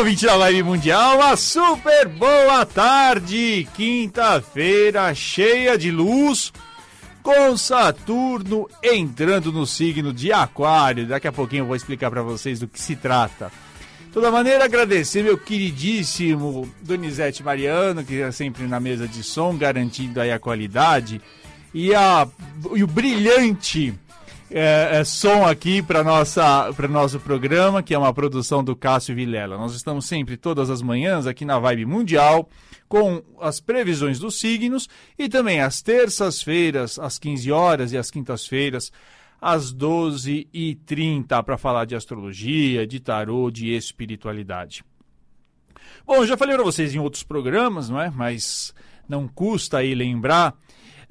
ouvinte da Live Mundial, uma super boa tarde! Quinta-feira cheia de luz, com Saturno entrando no signo de Aquário. Daqui a pouquinho eu vou explicar para vocês do que se trata. De toda maneira, agradecer meu queridíssimo Donizete Mariano, que é sempre na mesa de som, garantindo aí a qualidade, e, a, e o brilhante é, é, som aqui para nossa para nosso programa, que é uma produção do Cássio Vilela. Nós estamos sempre todas as manhãs aqui na Vibe Mundial com as previsões dos signos e também às terças-feiras, às 15 horas e às quintas-feiras, às 12h30, para falar de astrologia, de tarô, de espiritualidade. Bom, já falei para vocês em outros programas, não é? Mas não custa aí lembrar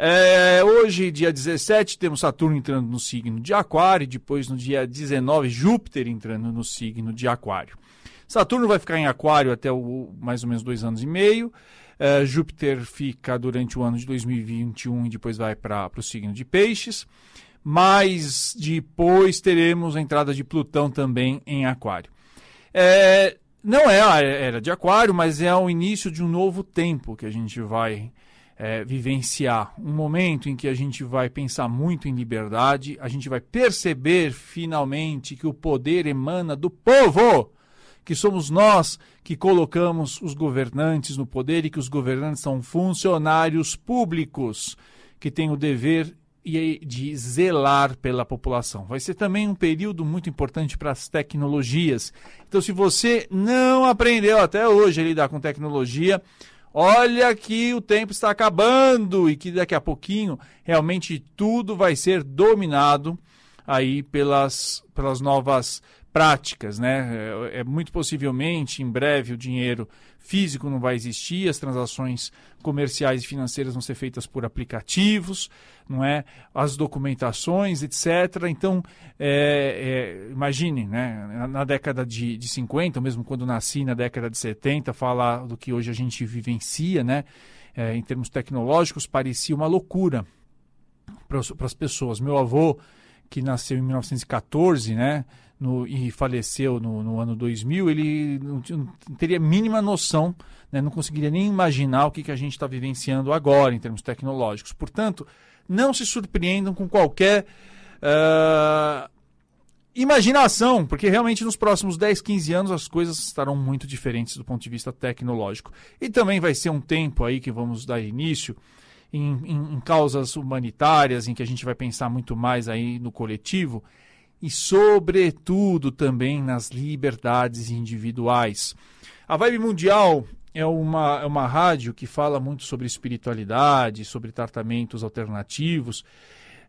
é, hoje, dia 17, temos Saturno entrando no signo de Aquário, depois no dia 19, Júpiter entrando no signo de Aquário. Saturno vai ficar em Aquário até o, mais ou menos dois anos e meio. É, Júpiter fica durante o ano de 2021 e depois vai para o signo de Peixes. Mas depois teremos a entrada de Plutão também em Aquário. É, não é a era de Aquário, mas é o início de um novo tempo que a gente vai é, vivenciar um momento em que a gente vai pensar muito em liberdade, a gente vai perceber finalmente que o poder emana do povo, que somos nós que colocamos os governantes no poder e que os governantes são funcionários públicos que têm o dever de zelar pela população. Vai ser também um período muito importante para as tecnologias. Então, se você não aprendeu até hoje a lidar com tecnologia, Olha que o tempo está acabando e que daqui a pouquinho realmente tudo vai ser dominado aí pelas, pelas novas práticas, né? É, é, muito possivelmente em breve o dinheiro físico não vai existir, as transações comerciais e financeiras vão ser feitas por aplicativos, não é? As documentações, etc. Então, é, é, imagine, né? Na década de, de 50, mesmo quando nasci na década de 70, falar do que hoje a gente vivencia, né? É, em termos tecnológicos, parecia uma loucura para as pessoas. Meu avô, que nasceu em 1914, né? No, e faleceu no, no, ano 2000, ele não, não teria mínima noção, né, não conseguiria nem imaginar o que, que a gente está vivenciando agora em termos tecnológicos. Portanto, não se surpreendam com qualquer uh, imaginação, porque realmente nos próximos 10, 15 anos as coisas estarão muito diferentes do ponto de vista tecnológico. E também vai ser um tempo aí que vamos dar início em, em, em causas humanitárias, em que a gente vai pensar muito mais aí no coletivo e, sobretudo, também nas liberdades individuais. A Vibe Mundial é uma, é uma rádio que fala muito sobre espiritualidade, sobre tratamentos alternativos,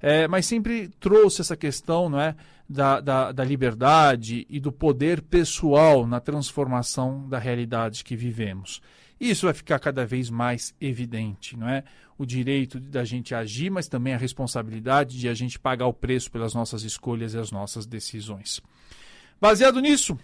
é, mas sempre trouxe essa questão não é, da, da, da liberdade e do poder pessoal na transformação da realidade que vivemos. Isso vai ficar cada vez mais evidente, não é? O direito da gente agir, mas também a responsabilidade de a gente pagar o preço pelas nossas escolhas e as nossas decisões. Baseado nisso,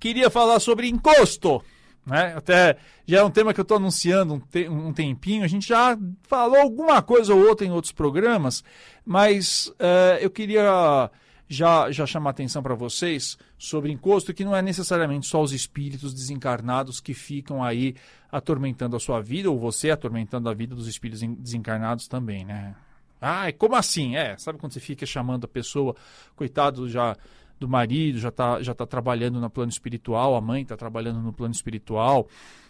queria falar sobre encosto. Né? Até já é um tema que eu estou anunciando um, te um, tempinho. A gente já falou alguma coisa ou outra em outros programas, mas uh, eu queria já, já atenção para vocês sobre encosto, que não é necessariamente só os espíritos desencarnados que ficam aí atormentando a sua vida, ou você atormentando a vida dos espíritos desencarnados também, né? Ah, como assim? É, sabe quando você fica chamando a pessoa, coitado já do marido, já está já tá trabalhando no plano espiritual, a mãe está trabalhando no plano espiritual,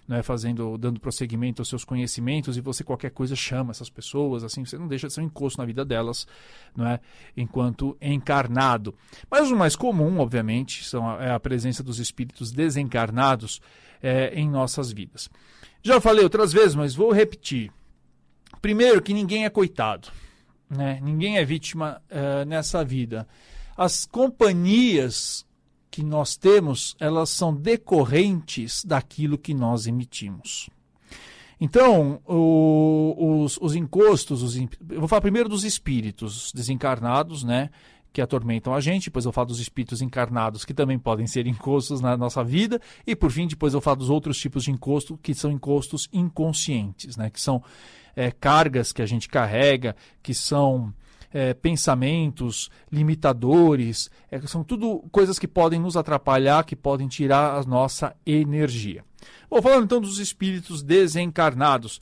né, fazendo, dando prosseguimento aos seus conhecimentos e você qualquer coisa chama essas pessoas, assim, você não deixa de ser um encosto na vida delas, não é, enquanto encarnado. Mas o mais comum, obviamente, são a, é a presença dos espíritos desencarnados é, em nossas vidas. Já falei outras vezes, mas vou repetir. Primeiro, que ninguém é coitado, né? Ninguém é vítima uh, nessa vida. As companhias que nós temos, elas são decorrentes daquilo que nós emitimos. Então, o, os, os, encostos, os, eu vou falar primeiro dos espíritos desencarnados, né? Que atormentam a gente, depois eu falo dos espíritos encarnados, que também podem ser encostos na nossa vida, e por fim, depois eu falo dos outros tipos de encosto, que são encostos inconscientes, né? Que são é, cargas que a gente carrega, que são é, pensamentos limitadores, é, são tudo coisas que podem nos atrapalhar, que podem tirar a nossa energia. Bom, falando então dos espíritos desencarnados.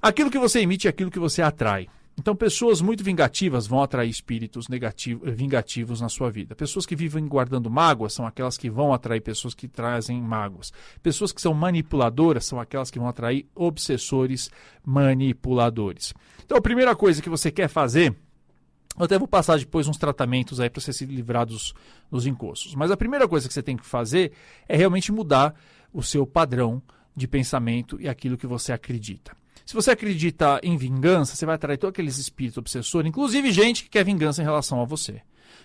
Aquilo que você emite é aquilo que você atrai. Então, pessoas muito vingativas vão atrair espíritos negativos, vingativos na sua vida. Pessoas que vivem guardando mágoas são aquelas que vão atrair pessoas que trazem mágoas. Pessoas que são manipuladoras são aquelas que vão atrair obsessores manipuladores. Então, a primeira coisa que você quer fazer eu até vou passar depois uns tratamentos aí para você se livrar dos, dos encostos. Mas a primeira coisa que você tem que fazer é realmente mudar o seu padrão de pensamento e aquilo que você acredita. Se você acredita em vingança, você vai atrair todos aqueles espíritos obsessores, inclusive gente que quer vingança em relação a você.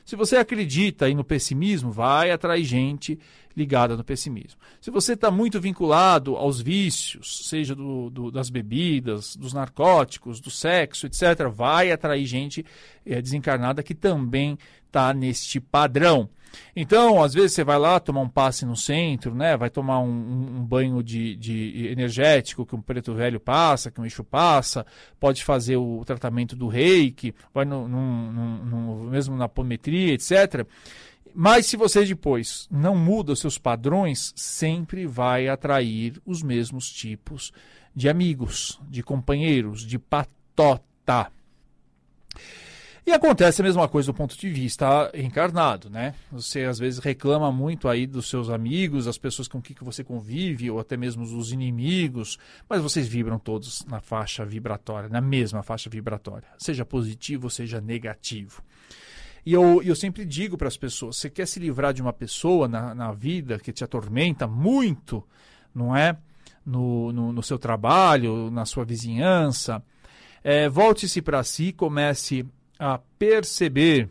Se você acredita aí no pessimismo, vai atrair gente ligada no pessimismo. Se você está muito vinculado aos vícios, seja do, do, das bebidas, dos narcóticos, do sexo, etc., vai atrair gente é, desencarnada que também está neste padrão. Então, às vezes você vai lá tomar um passe no centro, né? Vai tomar um, um banho de, de, energético que um preto velho passa, que um eixo passa, pode fazer o tratamento do reiki, vai no, no, no, mesmo na apometria, etc. Mas se você depois não muda os seus padrões, sempre vai atrair os mesmos tipos de amigos, de companheiros, de patota. E acontece a mesma coisa do ponto de vista encarnado, né? Você às vezes reclama muito aí dos seus amigos, das pessoas com quem você convive, ou até mesmo os inimigos, mas vocês vibram todos na faixa vibratória, na mesma faixa vibratória, seja positivo seja negativo. E eu, eu sempre digo para as pessoas: você quer se livrar de uma pessoa na, na vida que te atormenta muito, não é? No, no, no seu trabalho, na sua vizinhança, é, volte-se para si, comece a perceber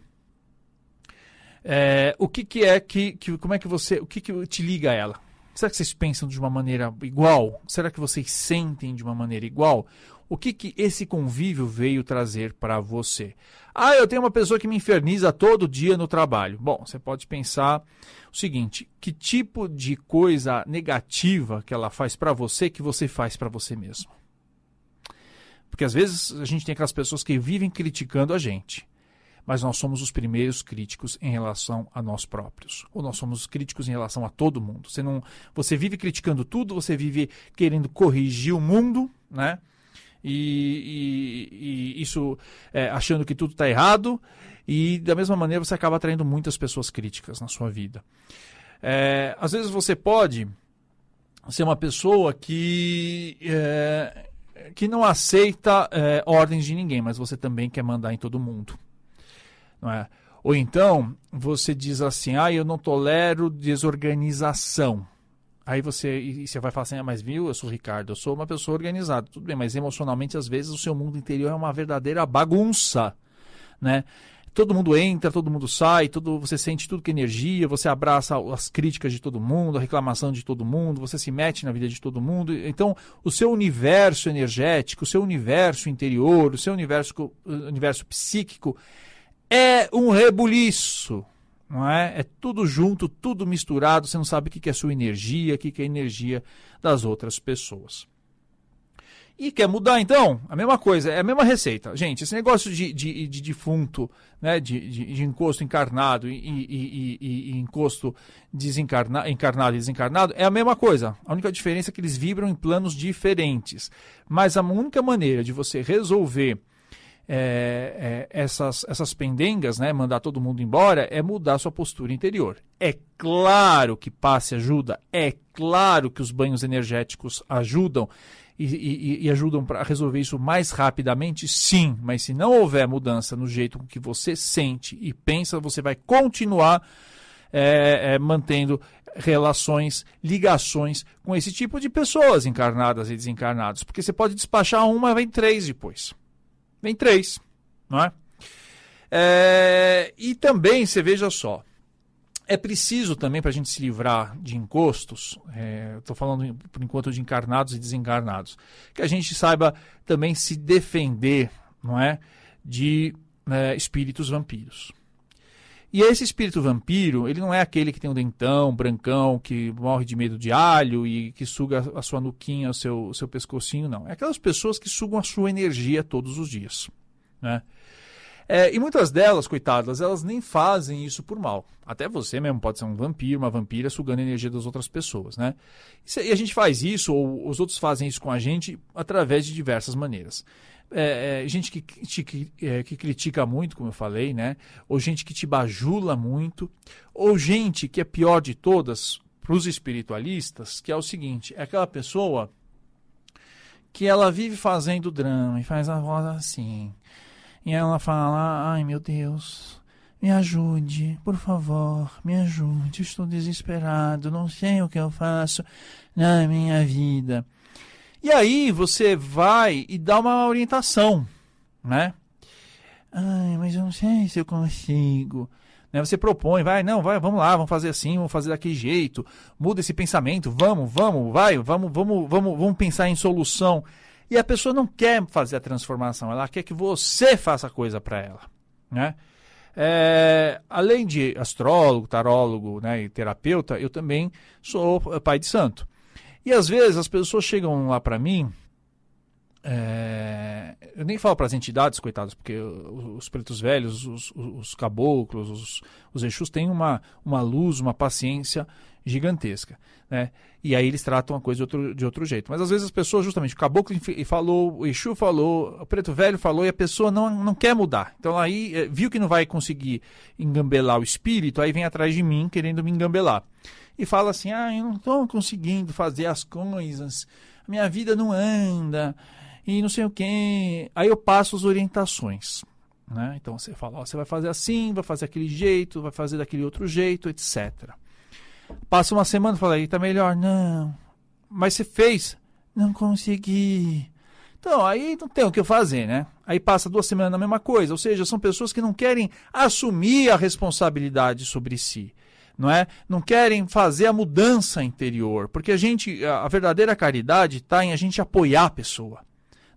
é, o que, que é que, que, como é que você, o que, que te liga a ela. Será que vocês pensam de uma maneira igual? Será que vocês sentem de uma maneira igual? O que, que esse convívio veio trazer para você? Ah, eu tenho uma pessoa que me inferniza todo dia no trabalho. Bom, você pode pensar o seguinte: que tipo de coisa negativa que ela faz para você que você faz para você mesmo? Porque às vezes a gente tem aquelas pessoas que vivem criticando a gente. Mas nós somos os primeiros críticos em relação a nós próprios. Ou nós somos críticos em relação a todo mundo. Você, não, você vive criticando tudo, você vive querendo corrigir o mundo, né? E, e, e isso é, achando que tudo está errado. E da mesma maneira você acaba atraindo muitas pessoas críticas na sua vida. É, às vezes você pode ser uma pessoa que é, que não aceita é, ordens de ninguém, mas você também quer mandar em todo mundo. Não é? Ou então você diz assim: ah, eu não tolero desorganização. Aí você, e você vai falar assim, ah, mas viu, eu sou o Ricardo, eu sou uma pessoa organizada, tudo bem, mas emocionalmente, às vezes, o seu mundo interior é uma verdadeira bagunça, né? Todo mundo entra, todo mundo sai, todo, você sente tudo que é energia, você abraça as críticas de todo mundo, a reclamação de todo mundo, você se mete na vida de todo mundo. Então, o seu universo energético, o seu universo interior, o seu universo, universo psíquico é um rebuliço. Não é? é tudo junto, tudo misturado, você não sabe o que é sua energia, o que é a energia das outras pessoas. E quer mudar, então? A mesma coisa, é a mesma receita. Gente, esse negócio de, de, de defunto, né, de, de, de encosto encarnado e, e, e, e encosto desencarna, encarnado e desencarnado é a mesma coisa. A única diferença é que eles vibram em planos diferentes. Mas a única maneira de você resolver é, é, essas, essas pendengas, né, mandar todo mundo embora, é mudar sua postura interior. É claro que passe ajuda, é claro que os banhos energéticos ajudam e, e, e ajudam para resolver isso mais rapidamente? Sim, mas se não houver mudança no jeito que você sente e pensa, você vai continuar é, é, mantendo relações, ligações com esse tipo de pessoas encarnadas e desencarnadas. Porque você pode despachar uma, vem três depois. Vem três, não é? é e também, você veja só, é preciso também, para a gente se livrar de encostos, é, estou falando por enquanto de encarnados e desencarnados, que a gente saiba também se defender não é, de é, espíritos vampiros. E esse espírito vampiro, ele não é aquele que tem um dentão brancão, que morre de medo de alho e que suga a sua nuquinha, o seu, seu pescocinho, não. É aquelas pessoas que sugam a sua energia todos os dias. Né? É, e muitas delas, coitadas, elas nem fazem isso por mal. Até você mesmo pode ser um vampiro, uma vampira sugando a energia das outras pessoas, né? E a gente faz isso, ou os outros fazem isso com a gente, através de diversas maneiras. É, é, gente que, que, é, que, critica muito, como eu falei, né? Ou gente que te bajula muito, ou gente que é pior de todas para os espiritualistas, que é o seguinte: é aquela pessoa que ela vive fazendo drama e faz a voz assim. E ela fala: Ai meu Deus, me ajude, por favor, me ajude. Estou desesperado, não sei o que eu faço na minha vida. E aí você vai e dá uma orientação, né? Ai, mas eu não sei se eu consigo. Né? Você propõe, vai, não, vai, vamos lá, vamos fazer assim, vamos fazer daquele jeito, muda esse pensamento, vamos, vamos, vai, vamos, vamos, vamos, vamos pensar em solução. E a pessoa não quer fazer a transformação, ela quer que você faça a coisa para ela, né? É, além de astrólogo, tarólogo né, e terapeuta, eu também sou pai de santo. E às vezes as pessoas chegam lá para mim é, eu nem falo para as entidades, coitados, porque os pretos velhos, os, os caboclos, os, os Exus têm uma, uma luz, uma paciência gigantesca. Né? E aí eles tratam a coisa de outro, de outro jeito. Mas às vezes as pessoas, justamente, o caboclo falou, o Exu falou, o preto velho falou, e a pessoa não, não quer mudar. Então aí é, viu que não vai conseguir engambelar o espírito, aí vem atrás de mim querendo me engambelar. E fala assim: ah, eu não estou conseguindo fazer as coisas, minha vida não anda e não sei o quê. Aí eu passo as orientações. Né? Então você fala, ó, você vai fazer assim, vai fazer aquele jeito, vai fazer daquele outro jeito, etc. Passa uma semana fala, aí tá melhor. Não. Mas você fez? Não consegui. Então, aí não tem o que fazer, né? Aí passa duas semanas na mesma coisa. Ou seja, são pessoas que não querem assumir a responsabilidade sobre si. Não é? Não querem fazer a mudança interior. Porque a gente, a verdadeira caridade está em a gente apoiar a pessoa.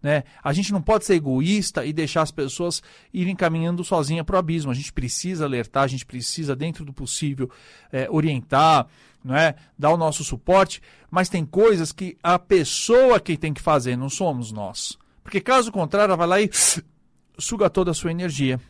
Né? A gente não pode ser egoísta e deixar as pessoas irem caminhando sozinha para o abismo. A gente precisa alertar, a gente precisa, dentro do possível, é, orientar, é? dar o nosso suporte, mas tem coisas que a pessoa que tem que fazer, não somos nós. Porque caso contrário, ela vai lá e suga toda a sua energia.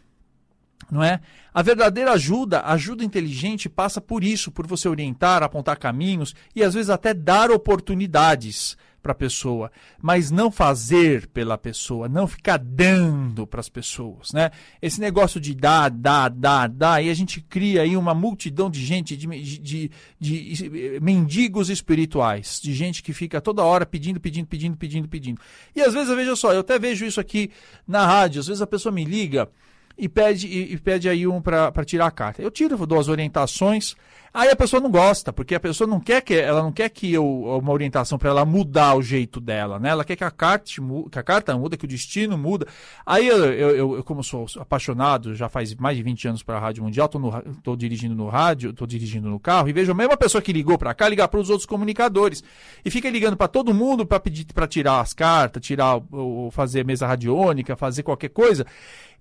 Não é? A verdadeira ajuda, ajuda inteligente, passa por isso, por você orientar, apontar caminhos e às vezes até dar oportunidades para a pessoa, mas não fazer pela pessoa, não ficar dando para as pessoas, né? Esse negócio de dar, dar, dar, dar, e a gente cria aí uma multidão de gente, de, de, de, mendigos espirituais, de gente que fica toda hora pedindo, pedindo, pedindo, pedindo, pedindo. E às vezes, veja só, eu até vejo isso aqui na rádio, às vezes a pessoa me liga e pede, e, e pede aí um para tirar a carta. Eu tiro, dou as orientações, Aí a pessoa não gosta, porque a pessoa não quer que ela não quer que eu uma orientação para ela mudar o jeito dela, né? Ela quer que a carta que a carta muda, que o destino muda. Aí eu, eu, eu como sou apaixonado, já faz mais de 20 anos para a Rádio Mundial, tô, no, tô dirigindo no rádio, tô dirigindo no carro e vejo a mesma pessoa que ligou para cá ligar para os outros comunicadores e fica ligando para todo mundo para pedir para tirar as cartas, tirar ou fazer mesa radiônica, fazer qualquer coisa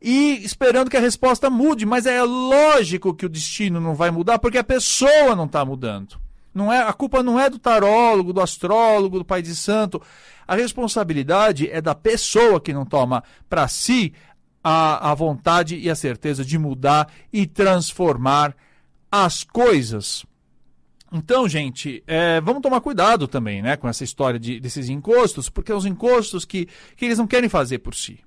e esperando que a resposta mude, mas é lógico que o destino não vai mudar porque a pessoa não está mudando. Não é, a culpa não é do tarólogo, do astrólogo, do pai de santo. A responsabilidade é da pessoa que não toma para si a, a vontade e a certeza de mudar e transformar as coisas. Então, gente, é, vamos tomar cuidado também né, com essa história de, desses encostos, porque é os encostos que, que eles não querem fazer por si.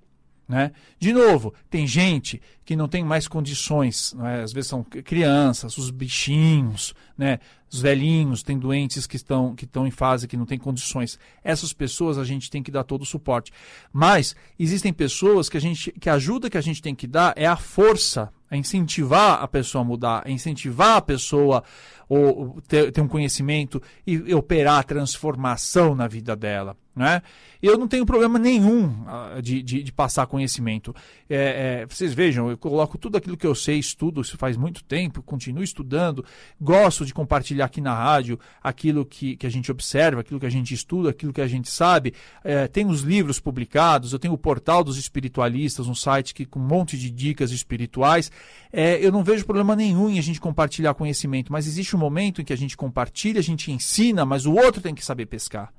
Né? De novo, tem gente que não tem mais condições, né? às vezes são crianças, os bichinhos, né? os velhinhos, tem doentes que estão, que estão em fase que não tem condições. Essas pessoas a gente tem que dar todo o suporte. Mas existem pessoas que a gente que a ajuda que a gente tem que dar é a força, a incentivar a pessoa a mudar, a incentivar a pessoa ou ter, ter um conhecimento e operar a transformação na vida dela. Né? Eu não tenho problema nenhum uh, de, de, de, passar conhecimento. É, é, vocês vejam, eu coloco tudo aquilo que eu sei, estudo, isso faz muito tempo, continuo estudando, gosto de compartilhar aqui na rádio aquilo que, que a gente observa, aquilo que a gente estuda, aquilo que a gente sabe. É, os livros publicados, eu tenho o portal dos espiritualistas, um site que, com um monte de dicas espirituais. É, eu não vejo problema nenhum em a gente compartilhar conhecimento, mas existe um momento em que a gente compartilha, a gente ensina, mas o outro tem que saber pescar.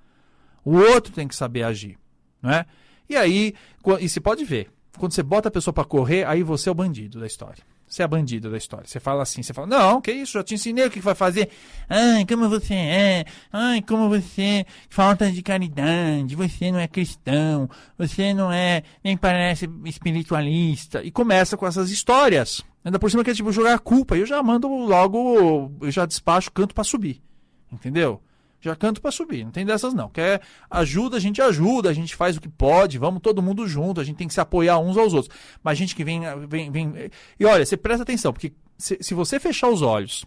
O outro tem que saber agir. Não é? E aí, e se pode ver, quando você bota a pessoa para correr, aí você é o bandido da história. Você é bandido da história. Você fala assim, você fala, não, que isso, já te ensinei o que vai fazer. Ai, como você é. Ai, como você falta de caridade. Você não é cristão. Você não é, nem parece espiritualista. E começa com essas histórias. Ainda por cima que é tipo jogar a culpa. Eu já mando logo, eu já despacho canto para subir. Entendeu? Já canto para subir. Não tem dessas não. Quer ajuda, a gente ajuda, a gente faz o que pode, vamos todo mundo junto, a gente tem que se apoiar uns aos outros. Mas gente que vem, vem, vem... E olha, você presta atenção, porque se, se você fechar os olhos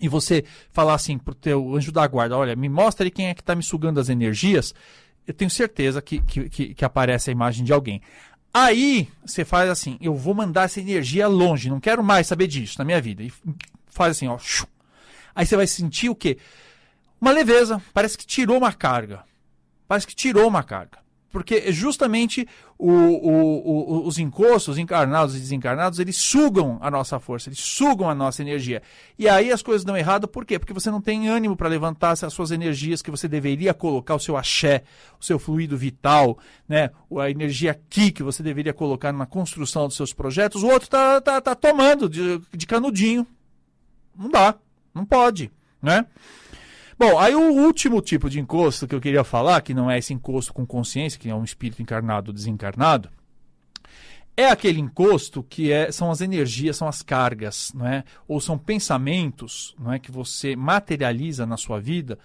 e você falar assim pro teu anjo da guarda, olha, me mostra aí quem é que está me sugando as energias, eu tenho certeza que, que, que, que aparece a imagem de alguém. Aí você faz assim, eu vou mandar essa energia longe, não quero mais saber disso na minha vida. E faz assim, ó. Aí você vai sentir o quê? Uma leveza, parece que tirou uma carga. Parece que tirou uma carga. Porque justamente o, o, o, os encostos, os encarnados e desencarnados, eles sugam a nossa força, eles sugam a nossa energia. E aí as coisas dão errado, por quê? Porque você não tem ânimo para levantar as suas energias que você deveria colocar, o seu axé, o seu fluido vital, né? a energia aqui que você deveria colocar na construção dos seus projetos. O outro tá, tá, tá tomando de, de canudinho. Não dá, não pode, né? Bom, aí o último tipo de encosto que eu queria falar, que não é esse encosto com consciência, que é um espírito encarnado ou desencarnado, é aquele encosto que é, são as energias, são as cargas, não é? ou são pensamentos não é? que você materializa na sua vida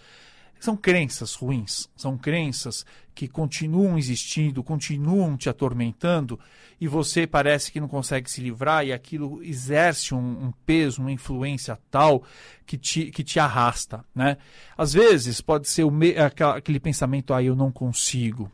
são crenças ruins, são crenças que continuam existindo, continuam te atormentando e você parece que não consegue se livrar e aquilo exerce um, um peso, uma influência tal que te, que te arrasta. Né? Às vezes pode ser me, aquele pensamento, ah, eu não consigo.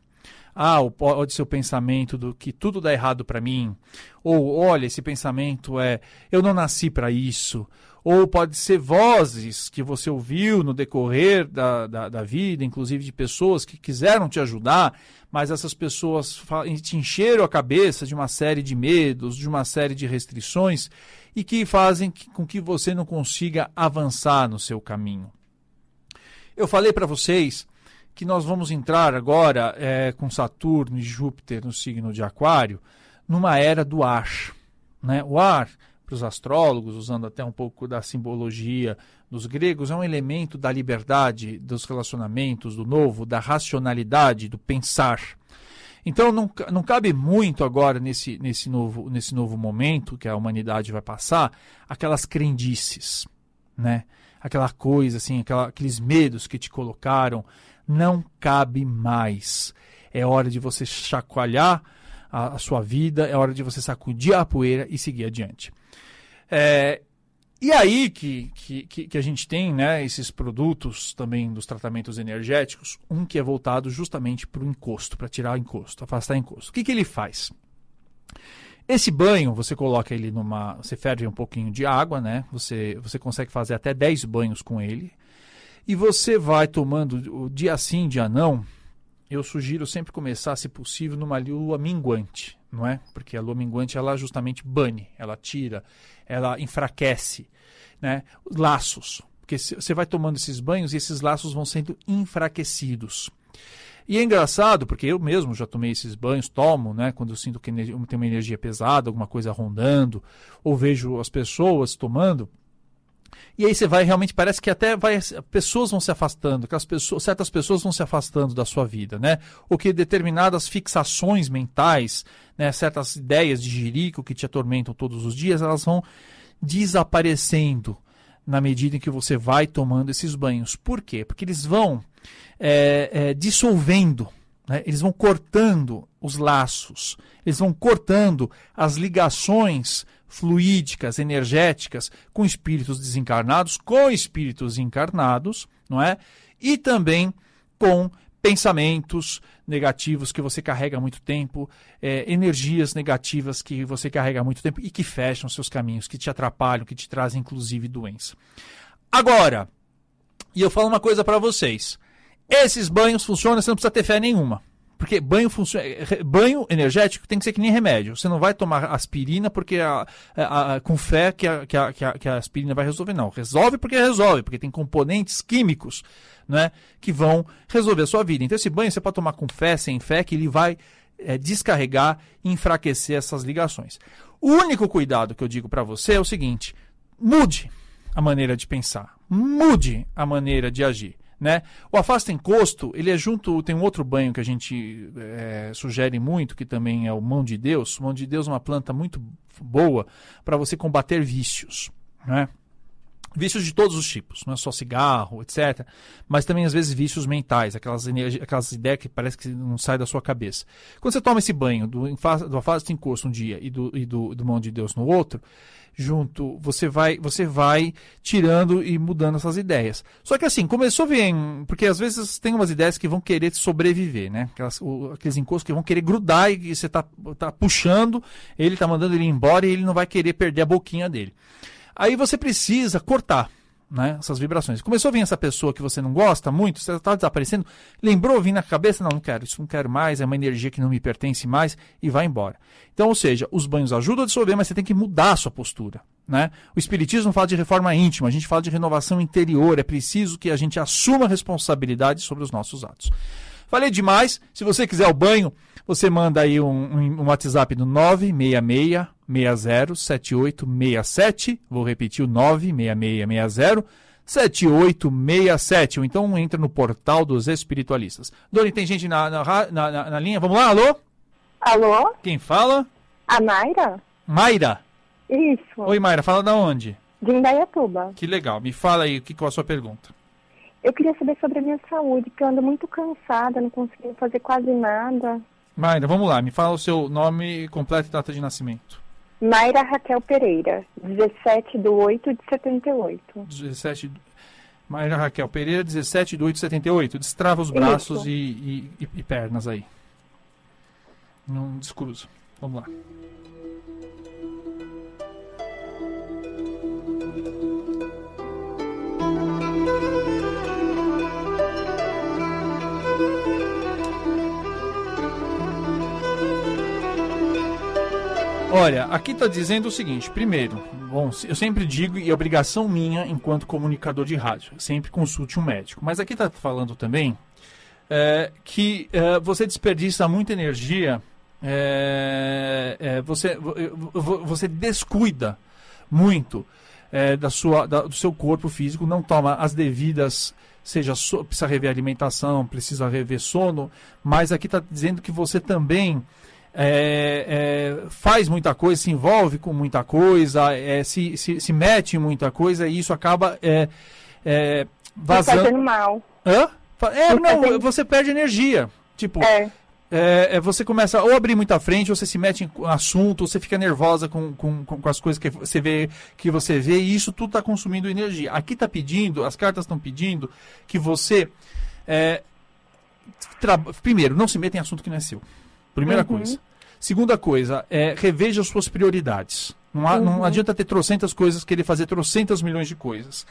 Ah, pode ser o pensamento do que tudo dá errado para mim. Ou, olha, esse pensamento é, eu não nasci para isso ou pode ser vozes que você ouviu no decorrer da, da, da, vida, inclusive de pessoas que quiseram te ajudar, mas essas pessoas te encheram a cabeça de uma série de medos, de uma série de restrições e que fazem com que você não consiga avançar no seu caminho. Eu falei para vocês que nós vamos entrar agora é, com Saturno e Júpiter no signo de Aquário numa era do ar. Né? O ar para os astrólogos, usando até um pouco da simbologia dos gregos, é um elemento da liberdade, dos relacionamentos, do novo, da racionalidade, do pensar. Então não, não cabe muito agora nesse, nesse, novo, nesse novo momento que a humanidade vai passar aquelas crendices, né? Aquela coisa assim, aquela, aqueles medos que te colocaram, não cabe mais. É hora de você chacoalhar a, a sua vida, é hora de você sacudir a poeira e seguir adiante. É, e aí que, que, que, a gente tem né, esses produtos também dos tratamentos energéticos, um que é voltado justamente para o encosto, para tirar encosto, afastar encosto. O que, que ele faz? Esse banho, você coloca ele numa. Você ferve um pouquinho de água, né? Você, você consegue fazer até 10 banhos com ele. E você vai tomando o dia sim, dia não. Eu sugiro sempre começar, se possível, numa lua minguante não é? Porque a lua minguante ela justamente bane, ela tira, ela enfraquece, né? Laços, porque você vai tomando esses banhos e esses laços vão sendo enfraquecidos. E é engraçado, porque eu mesmo já tomei esses banhos, tomo, né? Quando eu sinto que tem uma energia pesada, alguma coisa rondando, ou vejo as pessoas tomando. E aí você vai realmente parece que até vai pessoas vão se afastando, que as pessoas, certas pessoas vão se afastando da sua vida, né? Ou que determinadas fixações mentais, né, certas ideias de jirico que te atormentam todos os dias, elas vão desaparecendo na medida em que você vai tomando esses banhos. Por quê? Porque eles vão é, é, dissolvendo, né? eles vão cortando os laços, eles vão cortando as ligações fluídicas, energéticas, com espíritos desencarnados, com espíritos encarnados, não é? E também com pensamentos negativos que você carrega há muito tempo, é, energias negativas que você carrega há muito tempo e que fecham seus caminhos, que te atrapalham, que te trazem inclusive doença. Agora, e eu falo uma coisa para vocês: esses banhos funcionam, você não precisa ter fé nenhuma. Porque banho, funciona, banho energético tem que ser que nem remédio. Você não vai tomar aspirina porque a, a, a, com fé que a, que, a, que a aspirina vai resolver. Não, resolve porque resolve, porque tem componentes químicos né, que vão resolver a sua vida. Então esse banho você pode tomar com fé, sem fé, que ele vai é, descarregar e enfraquecer essas ligações. O único cuidado que eu digo para você é o seguinte: mude a maneira de pensar, mude a maneira de agir. Né? O afasta encosto, ele é junto, tem um outro banho que a gente é, sugere muito, que também é o mão de Deus. Mão de Deus é uma planta muito boa para você combater vícios. Né? Vícios de todos os tipos, não é só cigarro, etc. Mas também, às vezes, vícios mentais, aquelas, aquelas ideias que parece que não saem da sua cabeça. Quando você toma esse banho do, do afasta encosto um dia e do, e do, do mão de Deus no outro, junto, você vai, você vai tirando e mudando essas ideias. Só que assim, começou a vir, porque às vezes tem umas ideias que vão querer sobreviver, né? Aquelas, o, aqueles encostos que vão querer grudar e, você tá, tá puxando, ele tá mandando ele embora e ele não vai querer perder a boquinha dele. Aí você precisa cortar né, essas vibrações. Começou a vir essa pessoa que você não gosta muito, você está desaparecendo, lembrou, vir na cabeça, não, não quero, isso não quero mais, é uma energia que não me pertence mais e vai embora. Então, ou seja, os banhos ajudam a dissolver, mas você tem que mudar a sua postura. Né? O Espiritismo fala de reforma íntima, a gente fala de renovação interior, é preciso que a gente assuma responsabilidade sobre os nossos atos. Falei demais, se você quiser o banho, você manda aí um, um, um WhatsApp no 966 607867. Vou repetir o 96660 7867. Ou então entra no portal dos espiritualistas. Doni, tem gente na, na, na, na, linha? Vamos lá, alô? Alô? Quem fala? A Mayra? Mayra? Isso. Oi, Mayra, fala da onde? De Indaiatuba. Que legal. Me fala aí, o que, qual a sua pergunta? Eu queria saber sobre a minha saúde, porque eu ando muito cansada, não consigo fazer quase nada. Mayra, vamos lá, me fala o seu nome completo e data de nascimento. Mayra Raquel Pereira, 17 de 8 de 78. 17 Mayra Raquel Pereira, 17 de 8 de 78. Destrava os braços e, e, e, e, pernas aí. Não descruza. Vamos lá. Olha, aqui está dizendo o seguinte: primeiro, bom, eu sempre digo, e é obrigação minha enquanto comunicador de rádio, sempre consulte um médico. Mas aqui está falando também é, que é, você desperdiça muita energia, é, é você, você descuida muito é, da sua, da, do seu corpo físico, não toma as devidas seja so, precisa rever alimentação, precisa rever sono, mas aqui está dizendo que você também é, é, faz muita coisa, se envolve com muita coisa, é, se, se, se, mete em muita coisa e isso acaba é, é, vazando. Fazendo mal. Hã? É, não, você perde energia. Tipo, é. É, você começa ou abrir muita frente, ou você se mete em assunto, você fica nervosa com, com, com as coisas que você vê, que você vê, e isso tudo está consumindo energia. Aqui está pedindo, as cartas estão pedindo que você. É, primeiro, não se meta em assunto que não é seu. Primeira uhum. coisa. Segunda coisa, é, reveja as suas prioridades. Não, há, uhum. não adianta ter trocentas coisas, querer fazer trocentas milhões de coisas.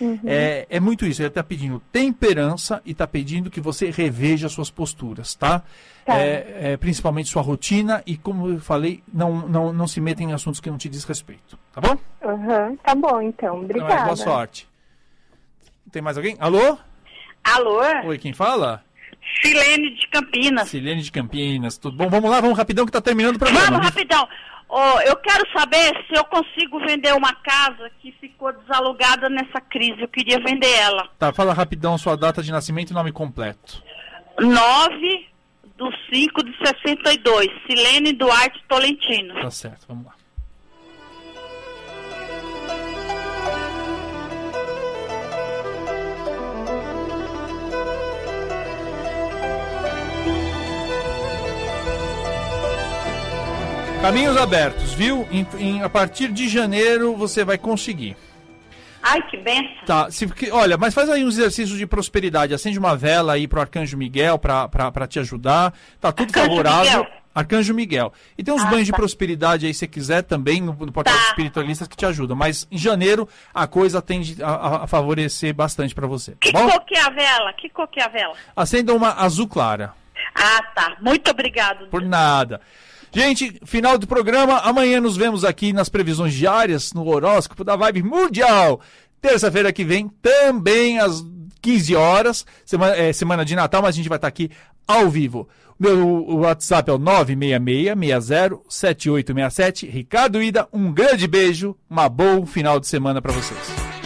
Uhum. É, é, muito isso. Ele está pedindo temperança e está pedindo que você reveja suas posturas, tá? tá. É, é, principalmente sua rotina e, como eu falei, não, não, não se meta em assuntos que não te diz respeito. Tá bom? Uhum. Tá bom, então. Obrigada. boa sorte. Tem mais alguém? Alô? Alô? Oi, quem fala? Silene de Campinas. Silene de Campinas, tudo bom? Vamos lá, vamos rapidão que está terminando o programa. Vamos rapidão. Oh, eu quero saber se eu consigo vender uma casa que ficou desalugada nessa crise. Eu queria vender ela. Tá, fala rapidão sua data de nascimento e nome completo. 9 do 5 de 62. Silene Duarte Tolentino. Tá certo, vamos lá. Caminhos abertos, viu? Em, em, a partir de janeiro você vai conseguir. Ai, que benção. Tá, se, olha, mas faz aí um exercício de prosperidade. Acende uma vela aí pro Arcanjo Miguel para te ajudar. Tá tudo Arcanjo favorável. Miguel. Arcanjo Miguel. E tem uns ah, banhos tá. de prosperidade aí, se quiser, também no, no portal tá. espiritualistas que te ajudam. Mas em janeiro a coisa tende a, a favorecer bastante para você. Tá que bom? cor que é a vela? Que cor que é a vela? Acenda uma azul clara. Ah, tá. Muito obrigado. Por nada. Gente, final do programa. Amanhã nos vemos aqui nas previsões diárias, no horóscopo da Vibe Mundial. Terça-feira que vem, também às 15 horas, semana, é, semana de Natal, mas a gente vai estar aqui ao vivo. Meu WhatsApp é o 966-60-7867. Ricardo Ida, um grande beijo, uma bom final de semana para vocês.